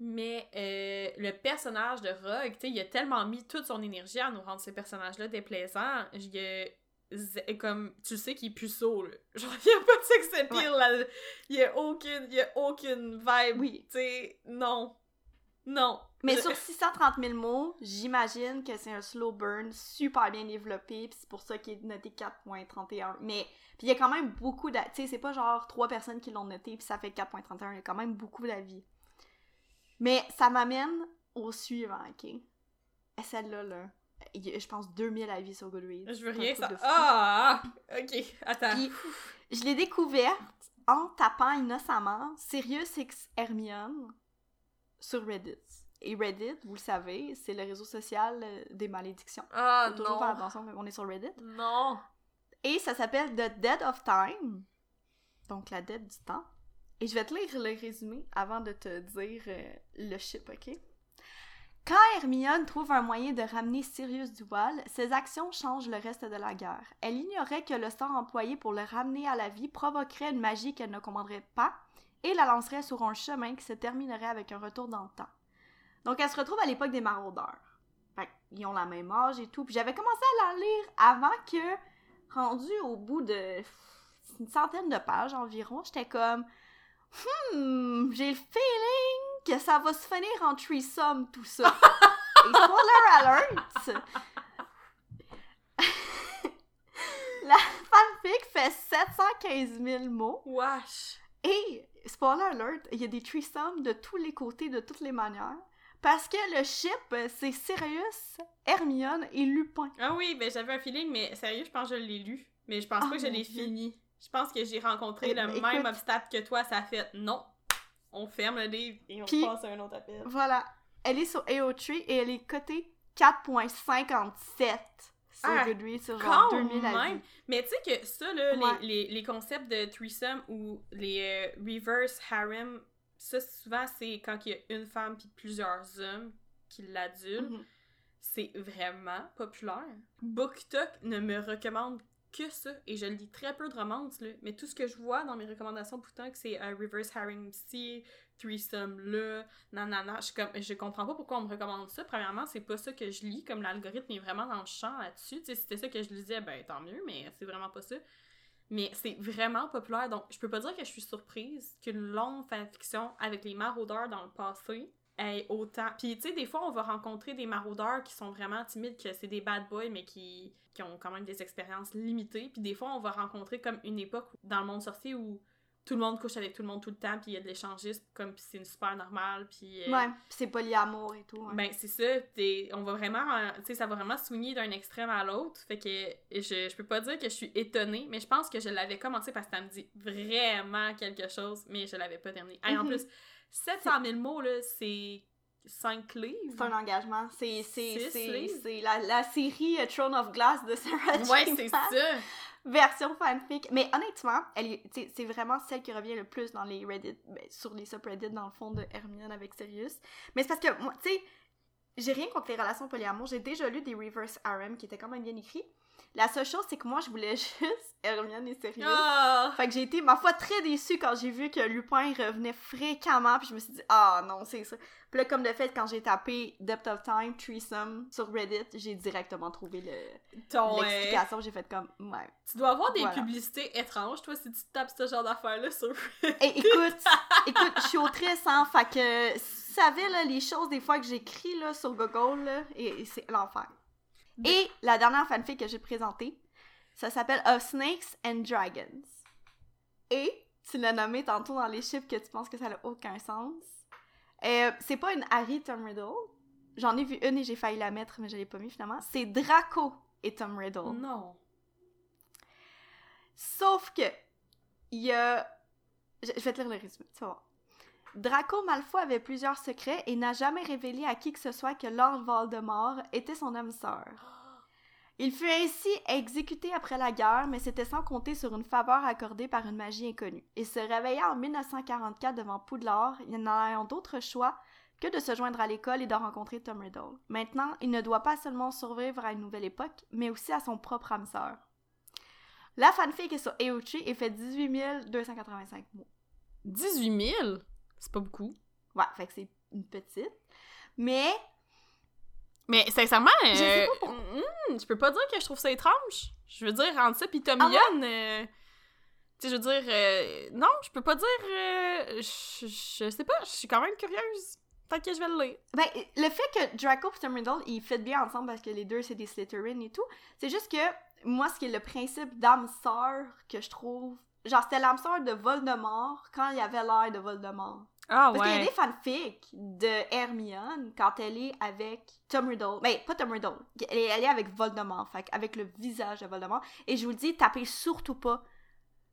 Mais euh, le personnage de Rogue, tu sais, il a tellement mis toute son énergie à nous rendre ce personnage-là déplaisant. Il a comme tu sais qu'il est puceau là. Genre il y a pas de sex appeal là. Il y a aucune il y a aucune vibe. Oui. Tu sais, non. Non. Mais Je- sur 630 000 mots, j'imagine que c'est un slow burn super bien développé, puis c'est pour ça qu'il est noté 4.31. Mais puis il y a quand même beaucoup d'avis. Tu sais, c'est pas genre trois personnes qui l'ont noté, puis ça fait 4.31. Il y a quand même beaucoup d'avis. Mais ça m'amène au suivant, ok? Et celle-là, là, il y a, je pense, 2000 avis sur Goodreads. Je veux rien ça. Ah! OK, attends. Puis, je l'ai découverte en tapant innocemment Sirius X Hermione sur Reddit. Et Reddit, vous le savez, c'est le réseau social euh, des malédictions. Ah Faut toujours faire attention quand on est sur Reddit. Non. Et ça s'appelle The Dead of Time. Donc la dette du temps. Et je vais te lire le résumé avant de te dire euh, le chip, ok? Quand Hermione trouve un moyen de ramener Sirius du voile, ses actions changent le reste de la guerre. Elle ignorait que le sort employé pour le ramener à la vie provoquerait une magie qu'elle ne commanderait pas et la lancerait sur un chemin qui se terminerait avec un retour dans le temps. Donc elle se retrouve à l'époque des maraudeurs. Fait ils ont la même âge et tout. Puis j'avais commencé à la lire avant que rendu au bout de une centaine de pages environ, j'étais comme Hmm, j'ai le feeling que ça va se finir en threesome tout ça. Et spoiler alert! La fanfic fait 715 000 mots Wesh. et spoiler alert, il y a des threesomes de tous les côtés, de toutes les manières. Parce que le ship, c'est Sirius, Hermione et Lupin. Ah oui, ben j'avais un feeling, mais sérieux, je pense que je l'ai lu. Mais je pense Ah, pas que je l'ai fini. Je pense que j'ai rencontré Eh le ben, même obstacle que toi, ça a fait non. On ferme le livre et on passe à un autre appel. Voilà. Elle est sur AO3 et elle est cotée 4.57 sur Ah, Goodreads sur genre quand 2000 avis. même. Mais tu sais que ça, là, Ouais. les, les, les concepts de threesome ou les euh, reverse harem, ça souvent c'est quand il y a une femme puis plusieurs hommes qui l'adulent. Mhm. C'est vraiment populaire. BookTok ne me recommande que ça, et je lis très peu de romances, là, mais tout ce que je vois dans mes recommandations BookTok, c'est euh, Reverse Harem C, Threesome là, nanana. Je, comme, je comprends pas pourquoi on me recommande ça. Premièrement, c'est pas ça que je lis, comme l'algorithme est vraiment dans le champ là-dessus. Tu sais, c'était ça que je lisais, ben tant mieux, mais c'est vraiment pas ça. Mais c'est vraiment populaire, donc je peux pas dire que je suis surprise qu'une longue fanfiction avec les maraudeurs dans le passé ait autant. Puis tu sais, des fois, on va rencontrer des maraudeurs qui sont vraiment timides, que c'est des bad boys, mais qui, qui ont quand même des expériences limitées. Puis des fois, on va rencontrer comme une époque dans le monde sorcier où tout le monde couche avec tout le monde tout le temps, puis il y a de l'échangisme, comme puis c'est une super normale, puis... euh, Ouais, pis c'est polyamour et tout. hein. ben, c'est ça. t'es- On va vraiment. euh, Tu sais, ça va vraiment swinger d'un extrême à l'autre. Fait que je, je peux pas dire que je suis étonnée, mais je pense que je l'avais commencé parce que ça me dit vraiment quelque chose, mais je l'avais pas terminé. Hey, En Mhm. plus, 700 000 mots, là, c'est 5 livres. C'est un engagement. C'est c'est- la, la série euh, Throne of Glass de Sarah Ouais, c'est ça. Version fanfic. Mais honnêtement, elle c'est vraiment celle qui revient le plus dans les Reddit, ben, sur les subreddits dans le fond de Hermione avec Sirius. Mais c'est parce que moi, tu sais, j'ai rien contre les relations polyamour. J'ai déjà lu des reverse harem qui étaient quand même bien écrits. La seule chose, c'est que moi, je voulais juste Hermione et Sirius. Ah! Fait que j'ai été, ma foi, très déçue quand j'ai vu que Lupin revenait fréquemment, puis je me suis dit, ah non, c'est ça. Puis là, comme de fait, quand j'ai tapé Depth of Time, Threesome sur Reddit, j'ai directement trouvé le- euh, l'explication, j'ai fait comme, ouais. tu dois avoir des Voilà. publicités étranges, toi, si tu tapes ce genre d'affaires-là sur. Et écoute, écoute, je suis autrice, hein, fait que, si tu savais, là, les choses des fois que j'écris, là, sur Google, là, et, et c'est l'enfer. Et la dernière fanfic que j'ai présentée, ça s'appelle Of Snakes and Dragons. Et, tu l'as nommé tantôt dans les chiffres que tu penses que ça n'a aucun sens. Euh, c'est pas une Harry Tom Riddle. J'en ai vu une et j'ai failli la mettre, mais je l'ai pas mis finalement. C'est Draco et Tom Riddle. Non. Sauf que, il y a. Je, je vais te lire le résumé, tu vas voir. Draco Malfoy avait plusieurs secrets et n'a jamais révélé à qui que ce soit que Lord Voldemort était son âme sœur. Il fut ainsi exécuté après la guerre, mais c'était sans compter sur une faveur accordée par une magie inconnue. Il se réveilla en 1944 devant Poudlard, n'ayant d'autre choix que de se joindre à l'école et de rencontrer Tom Riddle. Maintenant, il ne doit pas seulement survivre à une nouvelle époque, mais aussi à son propre âme sœur. La fanfic est sur AO3 et fait 18 285 mots. 18 000? C'est pas beaucoup. Ouais, fait que c'est une petite. Mais. Mais sincèrement, je, sais pas hmm, je peux pas dire que je trouve ça étrange. Je veux dire, entre ça pis Tom ah euh, tu sais, je veux dire, euh, non, je peux pas dire, euh, je, je, sais pas, je suis quand même curieuse. Fait que je vais le lire. Ben, le fait que Draco et Tom Riddle, ils fit bien ensemble parce que les deux, c'est des Slytherin et tout, c'est juste que moi, ce qui est le principe d'âme sœur que je trouve. Genre, c'était l'âme sœur de Voldemort quand il y avait l'air de Voldemort. Ah ouais. Parce qu'il y a des fanfics de Hermione quand elle est avec Tom Riddle. Mais pas Tom Riddle. Elle est, elle est avec Voldemort, fait avec le visage de Voldemort. Et je vous le dis, tapez surtout pas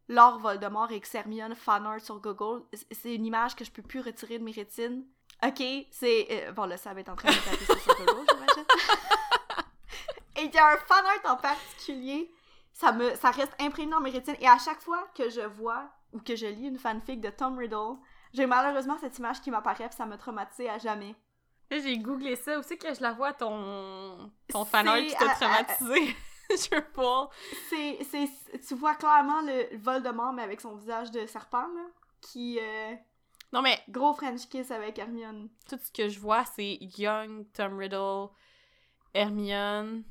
Lord Voldemort et Hermione fanart sur Google. C'est une image que je peux plus retirer de mes rétines. Ok, c'est. Euh, bon, là, ça va être en train de taper sur Google, j'imagine. Et il y a un fanart en particulier, ça, me, ça reste imprégné dans mes rétines. Et à chaque fois que je vois ou que je lis une fanfic de Tom Riddle, j'ai malheureusement cette image qui m'apparaît et ça m'a traumatisé à jamais. J'ai googlé ça aussi que je la vois ton, ton fanart qui t'a traumatisé. je sais pas. C'est, tu vois clairement le Voldemort mais avec son visage de serpent là, qui euh, Non mais gros French kiss avec Hermione. Tout ce que je vois c'est Young Tom Riddle, Hermione,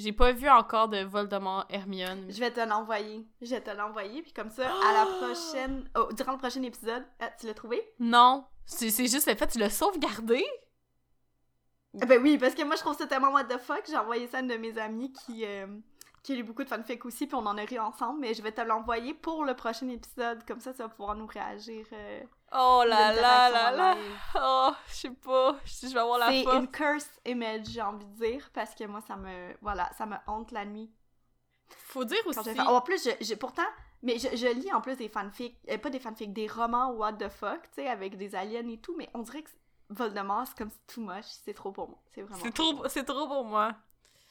j'ai pas vu encore de Voldemort Hermione. Je vais te l'envoyer. Je vais te l'envoyer, puis comme ça, à la prochaine... Oh, durant le prochain épisode, ah, tu l'as trouvé? Non. C'est juste le fait, tu l'as sauvegardé? Ben oui, parce que moi, je trouve ça tellement what the fuck. J'ai envoyé ça à une de mes amies qui... Euh, qui a lu beaucoup de fanfic aussi, puis on en a ri ensemble, mais je vais te l'envoyer pour le prochain épisode, comme ça tu vas pouvoir nous réagir. Euh, oh là là là là! Oh, je sais pas je vais avoir la C'est une cursed image, j'ai envie de dire, parce que moi ça me. Voilà, ça me hante la nuit. Faut dire aussi. Oh, en plus, j'ai pourtant. Mais je, lis en plus des fanfics, euh, pas des fanfics, des romans what the fuck, tu sais, avec des aliens et tout, mais on dirait que Voldemort, c'est comme too much, c'est trop pour moi. C'est vraiment. C'est trop, c'est trop pour moi.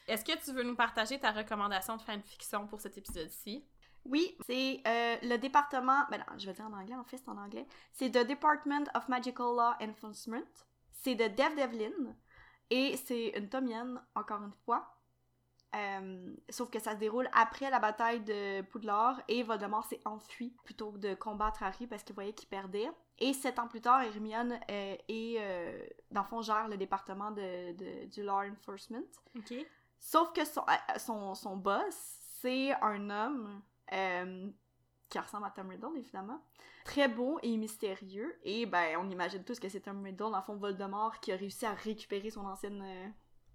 Est-ce que tu veux nous partager ta recommandation de fanfiction pour cet épisode-ci? Oui, c'est euh, le département. Ben non, je vais dire en anglais, en fait, c'est en anglais. C'est The Department of Magical Law Enforcement. C'est de Dev Devlin. Et c'est une tomienne, encore une fois. Euh, sauf que ça se déroule après la bataille de Poudlard et Voldemort s'est enfui plutôt que de combattre Harry parce qu'il voyait qu'il perdait. Et sept ans plus tard, Hermione euh, est, dans le fond, gère le département de, du Law Enforcement. Sauf que son, euh, son, son boss, c'est un homme euh, qui ressemble à Tom Riddle, évidemment. Très beau et mystérieux. Et ben, on imagine tous que c'est Tom Riddle, dans le fond, Voldemort, qui a réussi à récupérer son ancienne euh,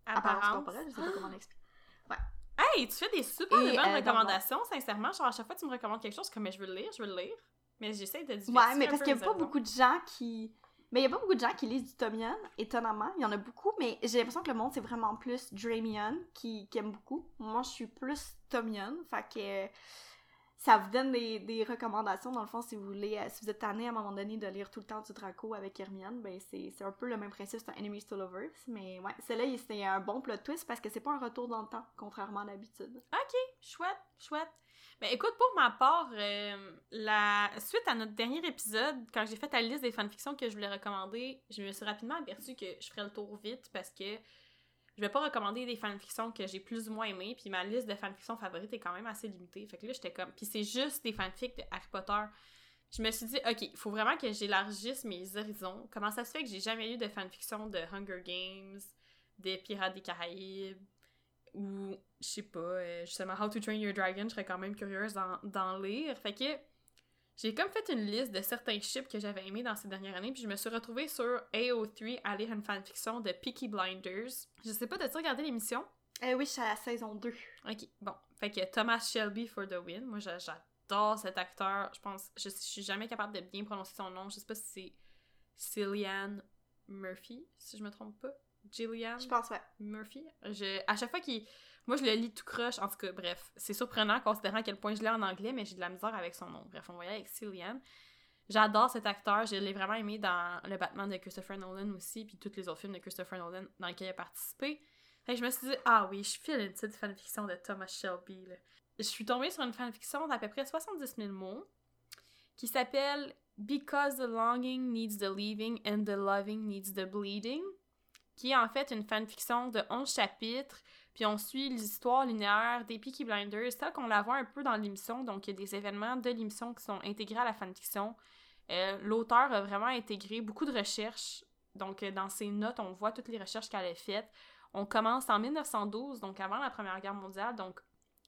apparence corporelle. Je sais pas comment l'expliquer. Ouais. Hey, tu fais des super bonnes recommandations, sincèrement. Genre, à chaque fois tu me recommandes quelque chose, comme je veux le lire, je veux le lire. Mais j'essaie de diversifier Ouais, mais parce qu'il y a pas beaucoup de gens qui mais il y a pas beaucoup de gens qui lisent du Tomian, étonnamment. Il y en a beaucoup, mais j'ai l'impression que le monde, c'est vraiment plus Dramion qui, qui aime beaucoup. Moi, je suis plus Tomian, fait que ça vous donne des, recommandations, dans le fond, si vous voulez, euh, si vous êtes tanné à un moment donné de lire tout le temps du Draco avec Hermione, ben c'est un peu le même principe, c'est un Enemies to Lovers, mais ouais, celle-là, c'est un bon plot twist parce que c'est pas un retour dans le temps, contrairement à l'habitude. Ok, chouette, chouette. Mais écoute, pour ma part, euh, la suite à notre dernier épisode, quand j'ai fait la liste des fanfictions que je voulais recommander, je me suis rapidement aperçue que je ferais le tour vite parce que je vais pas recommander des fanfictions que j'ai plus ou moins aimées, puis ma liste de fanfictions favorites est quand même assez limitée. Fait que là, j'étais comme. Puis c'est juste des fanfics de Harry Potter. Je me suis dit, ok, il faut vraiment que j'élargisse mes horizons. Comment ça se fait que j'ai jamais eu de fanfiction de Hunger Games, des Pirates des Caraïbes, ou je sais pas, euh, justement How to Train Your Dragon, je serais quand même curieuse d'en lire. Fait que j'ai comme fait une liste de certains ships que j'avais aimés dans ces dernières années, puis je me suis retrouvée sur AO3 à lire une fanfiction de Peaky Blinders. Je sais pas, t'as-tu regardé l'émission? Eh oui, je suis à la saison 2. Ok, bon. Fait que Thomas Shelby for the win. Moi, j'adore cet acteur. Je pense, je, je suis jamais capable de bien prononcer son nom. Je sais pas si c'est Cillian Murphy, si je me trompe pas. Gillian Je pense, ouais. Murphy. Je, à chaque fois qu'il. Moi, je le lis tout croche. En tout cas, bref, c'est surprenant considérant à quel point je l'ai en anglais, mais j'ai de la misère avec son nom. Bref, on voyait avec Cillian. J'adore cet acteur, je l'ai vraiment aimé dans le Batman de Christopher Nolan aussi, puis tous les autres films de Christopher Nolan dans lesquels il a participé. Fait je me suis dit, ah oui, je file une petite fanfiction de Thomas Shelby. Je suis tombée sur une fanfiction d'à peu près 70 000 mots qui s'appelle Because the longing needs the leaving and the loving needs the bleeding, qui est en fait une fanfiction de 11 chapitres, puis on suit l'histoire linéaire des Peaky Blinders, telle qu'on la voit un peu dans l'émission, donc il y a des événements de l'émission qui sont intégrés à la fanfiction. Euh, l'auteur a vraiment intégré beaucoup de recherches, donc euh, dans ses notes, on voit toutes les recherches qu'elle a faites. On commence en 1912, donc avant la Première Guerre mondiale, donc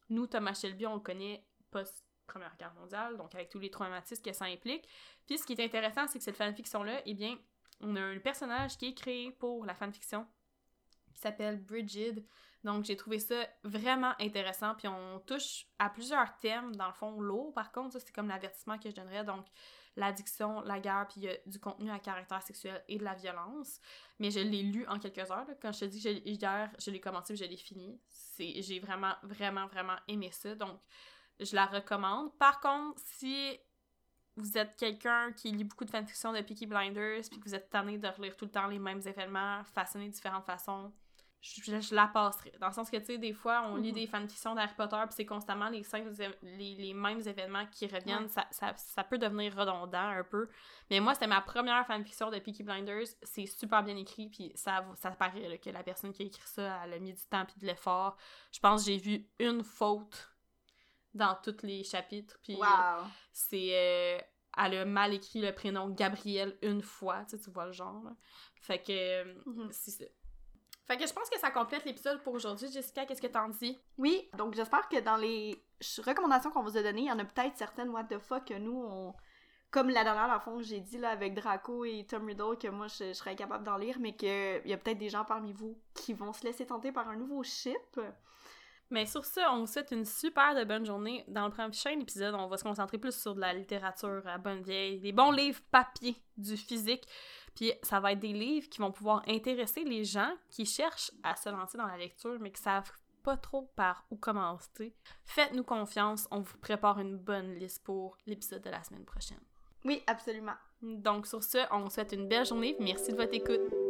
nous, Thomas Shelby, on le connaît post-Première Guerre mondiale, donc avec tous les traumatismes que ça implique. Puis ce qui est intéressant, c'est que cette fanfiction-là, eh bien, on a un personnage qui est créé pour la fanfiction qui s'appelle Bridget. Donc j'ai trouvé ça vraiment intéressant. Puis on touche à plusieurs thèmes, dans le fond, lourds. Par contre, ça c'est comme l'avertissement que je donnerais. Donc l'addiction, la guerre, puis il y a du contenu à caractère sexuel et de la violence. Mais je l'ai lu en quelques heures. Quand je te dis que hier, je l'ai commencé et je l'ai fini. J'ai vraiment, vraiment, vraiment aimé ça. Donc, je la recommande. Par contre, si vous êtes quelqu'un qui lit beaucoup de fanfiction de Peaky Blinders, puis que vous êtes tanné de relire tout le temps les mêmes événements, façonnés de différentes façons, je, la passerai. Dans le sens que, tu sais, des fois, on lit mhm. des fanfictions d'Harry Potter, puis c'est constamment les, les, les, mêmes événements qui reviennent. Ça, ça, ça, peut devenir redondant un peu. Mais moi, c'était ma première fanfiction de Peaky Blinders. C'est super bien écrit, puis ça, ça paraît que la personne qui a écrit ça, elle a mis du temps puis de l'effort. Je pense que j'ai vu une faute dans tous les chapitres. Puis c'est... Euh, elle a mal écrit le prénom Gabrielle une fois, tu, sais, tu vois le genre. Fait que c'est ça. Fait que je pense que ça complète l'épisode pour aujourd'hui. Jessica, qu'est-ce que t'en dis? Oui, donc j'espère que dans les recommandations qu'on vous a données, il y en a peut-être certaines what the fuck que nous, on... Comme la dernière, la fond, j'ai dit là avec Draco et Tom Riddle que moi je, serais capable d'en lire, mais qu'il y a peut-être des gens parmi vous qui vont se laisser tenter par un nouveau ship. Mais sur ce, on vous souhaite une super de bonne journée. Dans le prochain épisode, on va se concentrer plus sur de la littérature à bonne vieille, des bons livres papier, du physique. Puis ça va être des livres qui vont pouvoir intéresser les gens qui cherchent à se lancer dans la lecture, mais qui savent pas trop par où commencer. Faites-nous confiance, on vous prépare une bonne liste pour l'épisode de la semaine prochaine. Oui, absolument. Donc sur ce, on vous souhaite une belle journée. Merci de votre écoute.